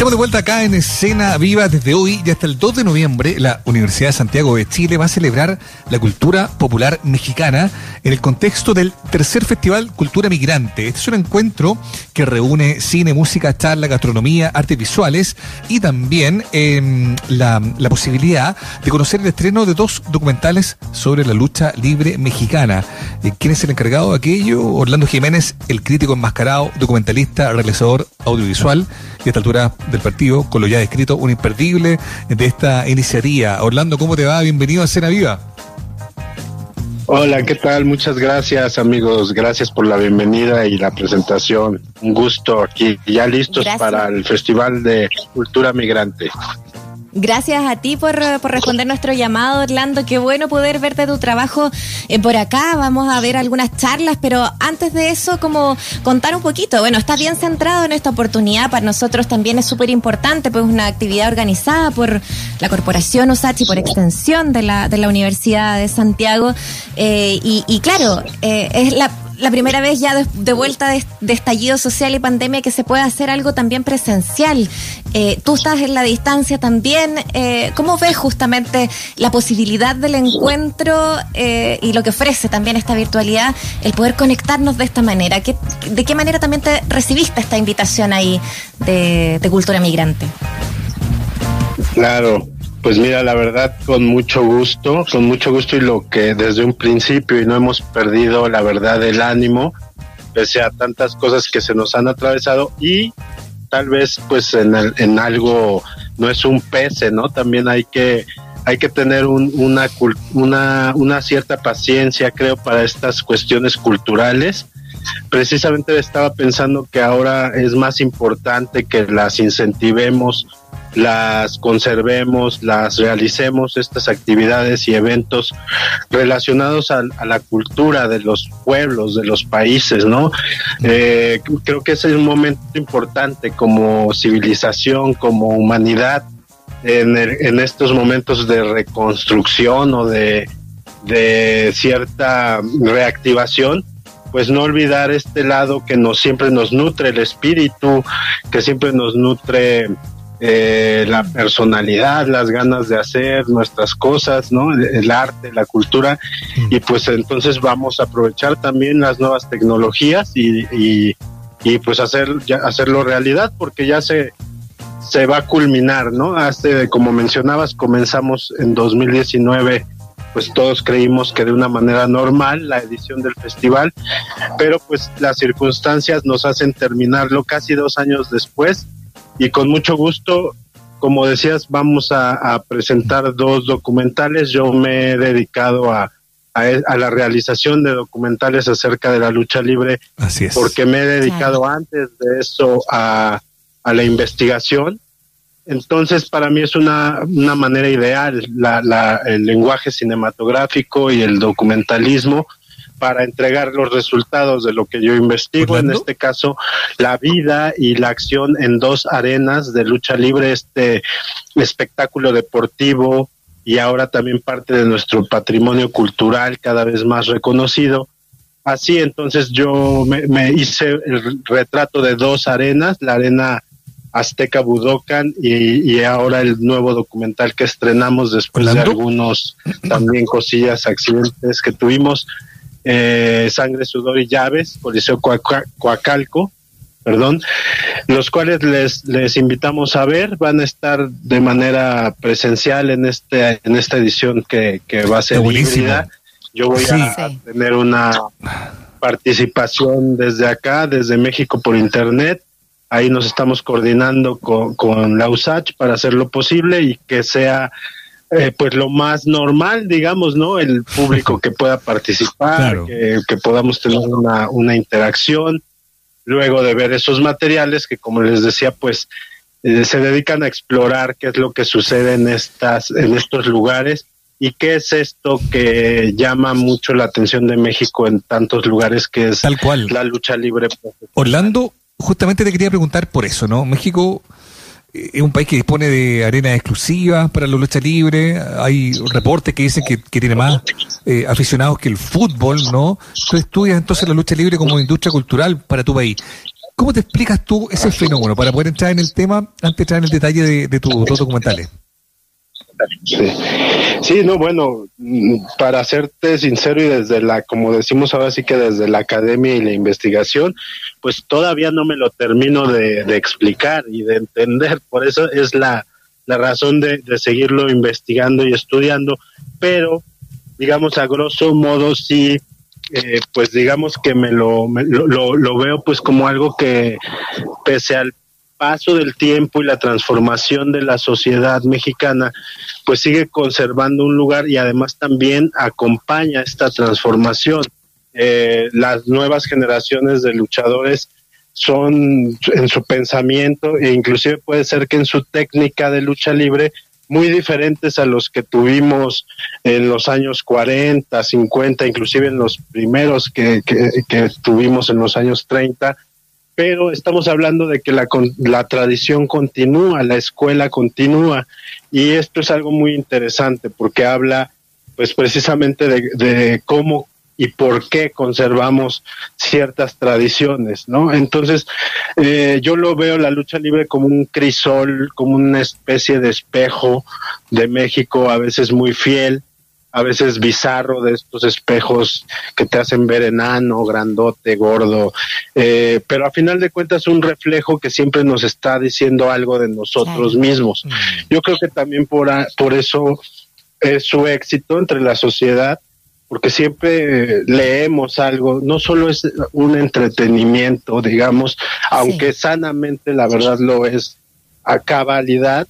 Estamos de vuelta acá en Escena Viva desde hoy y hasta el 2 de noviembre. La Universidad de Santiago de Chile va a celebrar la cultura popular mexicana en el contexto del tercer festival Cultura Migrante. Este es un encuentro que reúne cine, música, charla, gastronomía, artes visuales y también em, la, posibilidad de conocer el estreno de dos documentales sobre la lucha libre mexicana. Eh, ¿Quién es el encargado de aquello? Orlando Jiménez, el crítico enmascarado, documentalista, realizador audiovisual y a esta altura del partido, con lo ya descrito, un imperdible de esta iniciativa. Orlando, ¿cómo te va? Bienvenido a Cena Viva. Hola, ¿qué tal? Muchas gracias amigos, gracias por la bienvenida y la presentación. Un gusto aquí, ya listos para el Festival de Cultura Migrante. Gracias a ti por, responder nuestro llamado, Orlando. Qué bueno poder verte tu trabajo eh, por acá. Vamos a ver algunas charlas, pero antes de eso, como contar un poquito. Bueno, está bien centrado en esta oportunidad. Para nosotros también es súper importante, pues una actividad organizada por la Corporación USACH y por extensión de la, de la Universidad de Santiago. Eh, y, claro, eh, es la la primera vez ya de, vuelta de, estallido social y pandemia que se puede hacer algo también presencial. Eh, tú estás en la distancia también. Eh, ¿Cómo ves justamente la posibilidad del encuentro eh, y lo que ofrece también esta virtualidad, el poder conectarnos de esta manera? ¿Qué, ¿De qué manera también te recibiste esta invitación ahí de, de Cultura Migrante? Claro, pues mira, la verdad, con mucho gusto, con mucho gusto y lo que desde un principio y no hemos perdido, la verdad, el ánimo, pese a tantas cosas que se nos han atravesado y tal vez pues en, en algo no es un pese, ¿no? También hay que hay que tener una, una, una cierta paciencia, creo, para estas cuestiones culturales. Precisamente estaba pensando que ahora es más importante que las incentivemos las conservemos, las realicemos, estas actividades y eventos relacionados a, la cultura de los pueblos, de los países, ¿no? Eh, creo que ese es un momento importante como civilización, como humanidad, en, en estos momentos de reconstrucción o de, de cierta reactivación pues no olvidar este lado que nos siempre nos nutre el espíritu, que siempre nos nutre eh, la personalidad, las ganas de hacer nuestras cosas, ¿no? El arte, la cultura, mm. y pues entonces vamos a aprovechar también las nuevas tecnologías y, y, pues hacer, ya, hacerlo realidad, porque ya se, se va a culminar, ¿no? Hace, como mencionabas, comenzamos en 2019 pues todos creímos que de una manera normal la edición del festival, pero pues las circunstancias nos hacen terminarlo casi dos años después y con mucho gusto, como decías, vamos a, presentar dos documentales. Yo me he dedicado a, a, la realización de documentales acerca de la lucha libre, Así es. porque me he dedicado antes de eso a, a la investigación. Entonces, para mí es una, una manera ideal la, la, el lenguaje cinematográfico y el documentalismo para entregar los resultados de lo que yo investigo, en este caso la vida y la acción en dos arenas de lucha libre, este espectáculo deportivo y ahora también parte de nuestro patrimonio cultural cada vez más reconocido. Así entonces yo me, hice el retrato de dos arenas, la arena Azteca Budokan y, y, ahora el nuevo documental que estrenamos después de algunos también cosillas, accidentes que tuvimos eh, Sangre, Sudor y Llaves, Coliseo Coacalco, perdón, los cuales les, les invitamos a ver, van a estar de manera presencial en este en esta edición que, va a ser híbrida. Yo voy a tener una participación desde acá, desde México por internet. Ahí nos estamos coordinando con, con la USACH para hacer lo posible y que sea eh, pues lo más normal, digamos, ¿no? El público que pueda participar, que, podamos tener una, una interacción, luego de ver esos materiales que, como les decía, pues eh, se dedican a explorar qué es lo que sucede en estas, en estos lugares y qué es esto que llama mucho la atención de México en tantos lugares que es Tal cual. la lucha libre. Orlando, justamente te quería preguntar por eso, ¿no? México es un país que dispone de arenas exclusivas para la lucha libre. Hay reportes que dicen que, tiene más eh, aficionados que el fútbol, ¿no? Tú estudias entonces la lucha libre como industria cultural para tu país. ¿Cómo te explicas tú ese fenómeno para poder entrar en el tema antes de entrar en el detalle de, de tus documentales? Sí. no, bueno, para serte sincero y desde la, como decimos ahora sí que desde la academia y la investigación, pues todavía no me lo termino de, explicar y de entender, por eso es la, la razón de, seguirlo investigando y estudiando, pero digamos a grosso modo sí, eh, pues digamos que me, lo, lo, lo veo pues como algo que pese al paso del tiempo y la transformación de la sociedad mexicana, pues sigue conservando un lugar y además también acompaña esta transformación. Eh, las nuevas generaciones de luchadores son en su pensamiento e inclusive puede ser que en su técnica de lucha libre muy diferentes a los que tuvimos en los años 40, 50, inclusive en los primeros que, que, que tuvimos en los años 30 pero estamos hablando de que la, la tradición continúa, la escuela continúa, y esto es algo muy interesante porque habla pues precisamente de, cómo y por qué conservamos ciertas tradiciones, ¿no? Entonces, eh, yo lo veo la lucha libre como un crisol, como una especie de espejo de México, a veces muy fiel, a veces bizarro de estos espejos que te hacen ver enano, grandote, gordo, eh, pero a final de cuentas un reflejo que siempre nos está diciendo algo de nosotros mismos. Mm. Yo creo que también por, por eso es su éxito entre la sociedad, porque siempre leemos algo, no solo es un entretenimiento, digamos, aunque sanamente la verdad lo es a cabalidad,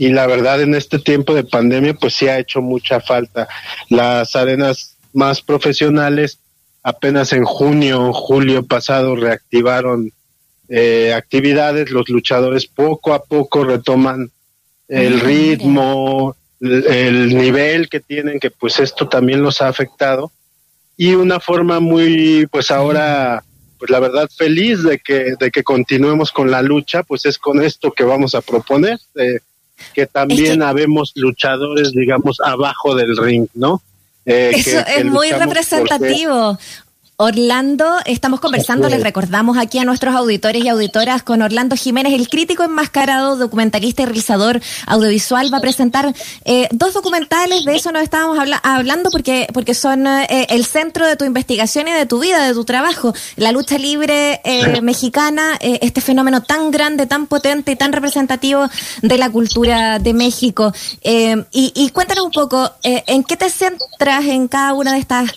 y la verdad en este tiempo de pandemia pues sí ha hecho mucha falta. Las arenas más profesionales apenas en junio, julio pasado reactivaron eh, actividades, los luchadores poco a poco retoman el ritmo, el, nivel que tienen, que pues esto también los ha afectado. Y una forma muy pues ahora pues la verdad feliz de que de que continuemos con la lucha pues es con esto que vamos a proponer que también habemos luchadores, digamos, abajo del ring, ¿no? Eh, Eso es muy representativo. Orlando, estamos conversando, les recordamos aquí a nuestros auditores y auditoras con Orlando Jiménez, el crítico enmascarado, documentalista y realizador audiovisual, va a presentar eh, dos documentales, de eso nos estábamos hablando porque, porque son eh, el centro de tu investigación y de tu vida, de tu trabajo, la lucha libre eh, mexicana, este fenómeno tan grande, tan potente y tan representativo de la cultura de México. Y, y, cuéntanos un poco, ¿en qué te centras en cada una de estas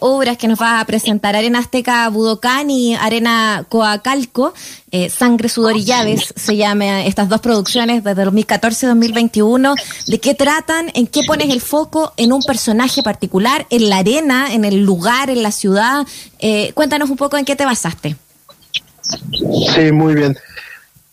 obras que nos vas a presentar? Arena Azteca Budocán y Arena Coacalco, eh, Sangre, Sudor y Llaves, se llaman estas dos producciones desde 2014-2021. ¿De qué tratan? ¿En qué pones el foco? ¿En un personaje particular? ¿En la arena? ¿En el lugar? ¿En la ciudad? Eh, cuéntanos un poco en qué te basaste. Sí, muy bien.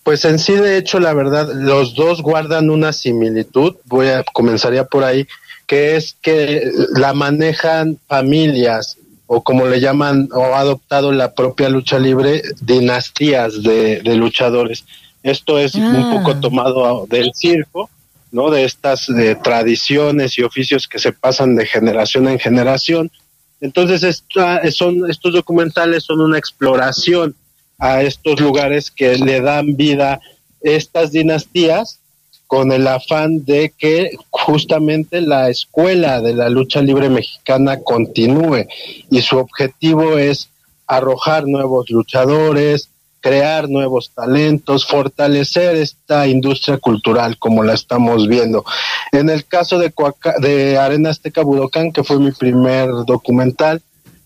Pues en sí, de hecho, la verdad, los dos guardan una similitud. Voy a comenzaría por ahí, que es que la manejan familias, o como le llaman, o ha adoptado la propia lucha libre, dinastías de, luchadores. Esto es un ah. poco tomado del circo, ¿no? De estas tradiciones y oficios que se pasan de generación en generación. Entonces, son, estos documentales son una exploración a estos lugares que le dan vida estas dinastías con el afán de que justamente la escuela de la lucha libre mexicana continúe y su objetivo es arrojar nuevos luchadores, crear nuevos talentos, fortalecer esta industria cultural como la estamos viendo. En el caso de, de Arena Azteca Budocán, que fue mi primer documental,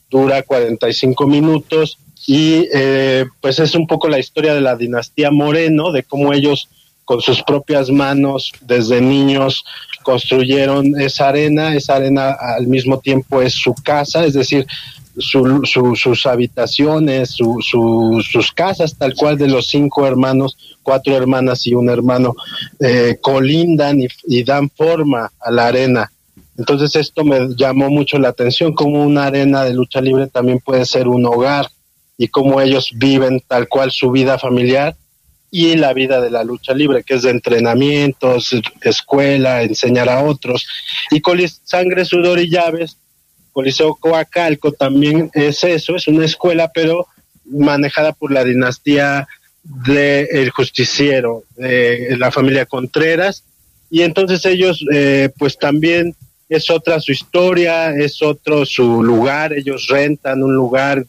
dura 45 minutos y eh, pues es un poco la historia de la dinastía Moreno, de cómo ellos con sus propias manos desde niños construyeron esa arena, esa arena al mismo tiempo es su casa, es decir, sus habitaciones, sus casas, tal cual de los cinco hermanos, cuatro hermanas y un hermano, eh, colindan y, dan forma a la arena. Entonces esto me llamó mucho la atención, como una arena de lucha libre también puede ser un hogar y cómo ellos viven tal cual su vida familiar y la vida de la lucha libre, que es de entrenamientos, escuela, enseñar a otros. Y Colis Sangre, Sudor y Llaves, Coliseo Coacalco también es eso, es una escuela, pero manejada por la dinastía del el justiciero, de la familia Contreras, y entonces ellos eh, pues también es otra su historia, es otro su lugar, ellos rentan un lugar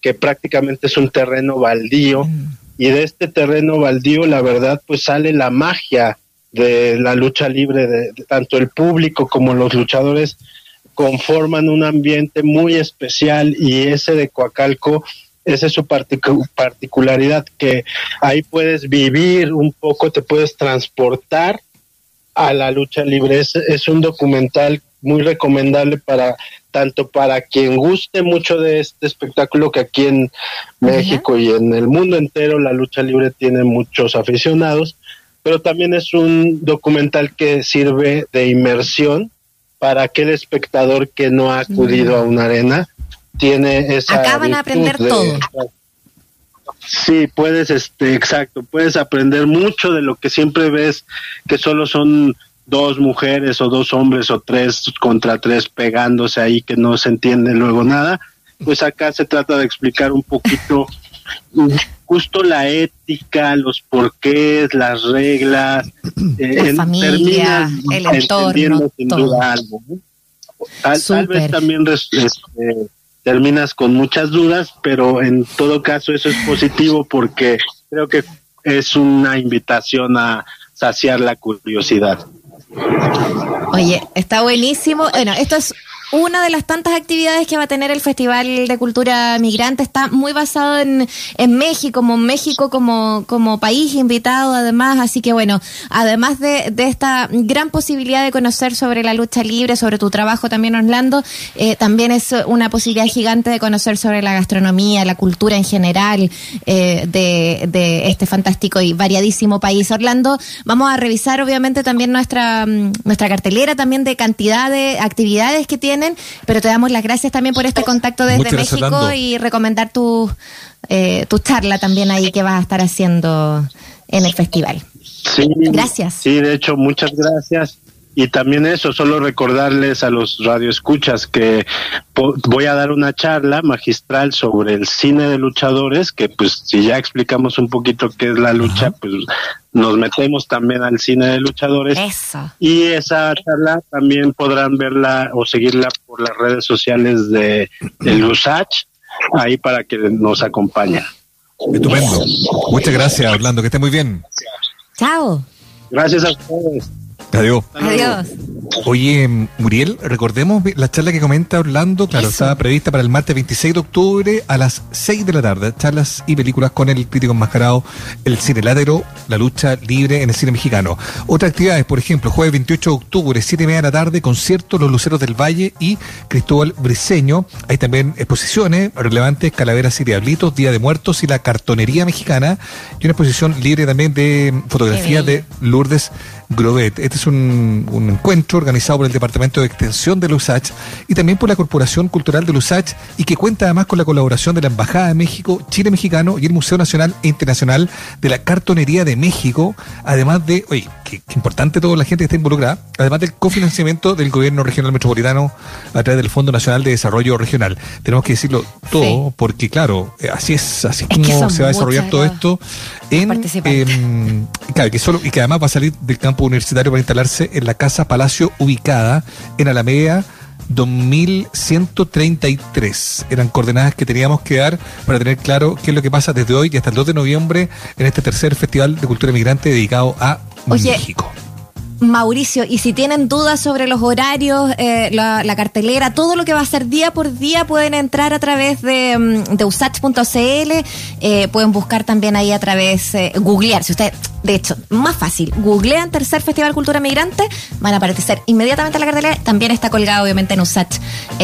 que prácticamente es un terreno baldío mm. Y de este terreno baldío la verdad pues sale la magia de la lucha libre de, tanto el público como los luchadores conforman un ambiente muy especial y ese de Coacalco esa es su particularidad que ahí puedes vivir un poco, te puedes transportar a la lucha libre. Es, un documental muy recomendable para tanto para quien guste mucho de este espectáculo que aquí en México y en el mundo entero la lucha libre tiene muchos aficionados, pero también es un documental que sirve de inmersión para aquel espectador que no ha acudido a una arena tiene esa acá van a aprender todo. Sí, puedes, este, exacto, puedes aprender mucho de lo que siempre ves que solo son dos mujeres o dos hombres o tres contra tres pegándose ahí que no se entiende luego nada. Pues acá se trata de explicar un poquito justo la ética, los porqués, las reglas, eh, la familia, el entorno, sin duda algo. Tal, vez también este, terminas con muchas dudas, pero en todo caso eso es positivo porque creo que es una invitación a saciar la curiosidad. Oye, está buenísimo. Bueno, esto es una de las tantas actividades que va a tener el Festival de Cultura Migrante está muy basado en, en México, como México como, como país invitado además, así que bueno, además de, de esta gran posibilidad de conocer sobre la lucha libre, sobre tu trabajo también Orlando, eh, también es una posibilidad gigante de conocer sobre la gastronomía, la cultura en general eh, de, de este fantástico y variadísimo país. Orlando, vamos a revisar obviamente también nuestra, mm, nuestra cartelera también de cantidad de actividades que tiene pero te damos las gracias también por este contacto desde México y recomendar tu, eh, tu charla también ahí que vas a estar haciendo en el festival. Sí, gracias. Sí, de hecho, muchas gracias. Y también eso, solo recordarles a los radioescuchas que voy a dar una charla magistral sobre el cine de luchadores, que pues si ya explicamos un poquito qué es la lucha, pues nos metemos también al cine de luchadores. Eso. Y esa charla también podrán verla o seguirla por las redes sociales de, de ahí para que nos acompañen. Estupendo. Muchas gracias, Orlando, que esté muy bien. Chao. Gracias a ustedes. Adiós. Adiós. Oye, Muriel, recordemos la charla que comenta Orlando, claro, estaba prevista para el martes 26 de octubre a las 6 de la tarde. Charlas y películas con el crítico enmascarado, el cine ládero, la lucha libre en el cine mexicano. Otras actividades, por ejemplo, jueves 28 de octubre, 7 y media de la tarde, concierto Los Luceros del Valle y Cristóbal Briseño. Hay también exposiciones relevantes, Calaveras y Diablitos, Día de Muertos y la Cartonería Mexicana. Y una exposición libre también de fotografía de Lourdes Grovet. Este es un, encuentro organizado por el Departamento de Extensión de LUSACH y también por la Corporación Cultural de LUSACH y que cuenta además con la colaboración de la Embajada de México, Chile Mexicano y el Museo Nacional e Internacional de la Cartonería de México, además de, oye, qué, importante toda la gente que está involucrada, además del cofinanciamiento del Gobierno Regional Metropolitano a través del Fondo Nacional de Desarrollo Regional. Tenemos que decirlo todo porque, claro, eh, así es, así como se va a desarrollar todo esto en... Em, claro, que solo, y que además va a salir del campo universitario para instalarse en la Casa Palacio ubicada en Alameda 2133. Eran coordenadas que teníamos que dar para tener claro qué es lo que pasa desde hoy y hasta el 2 de noviembre en este tercer Festival de Cultura Migrante dedicado a México. Mauricio, y si tienen dudas sobre los horarios, eh, la, cartelera, todo lo que va a ser día por día, pueden entrar a través de, mm, de usach.cl, eh, pueden buscar también ahí a través, eh, googlear, si usted, de hecho, más fácil, googlean Tercer Festival Cultura Migrante, van a aparecer inmediatamente en la cartelera, también está colgado obviamente en Usach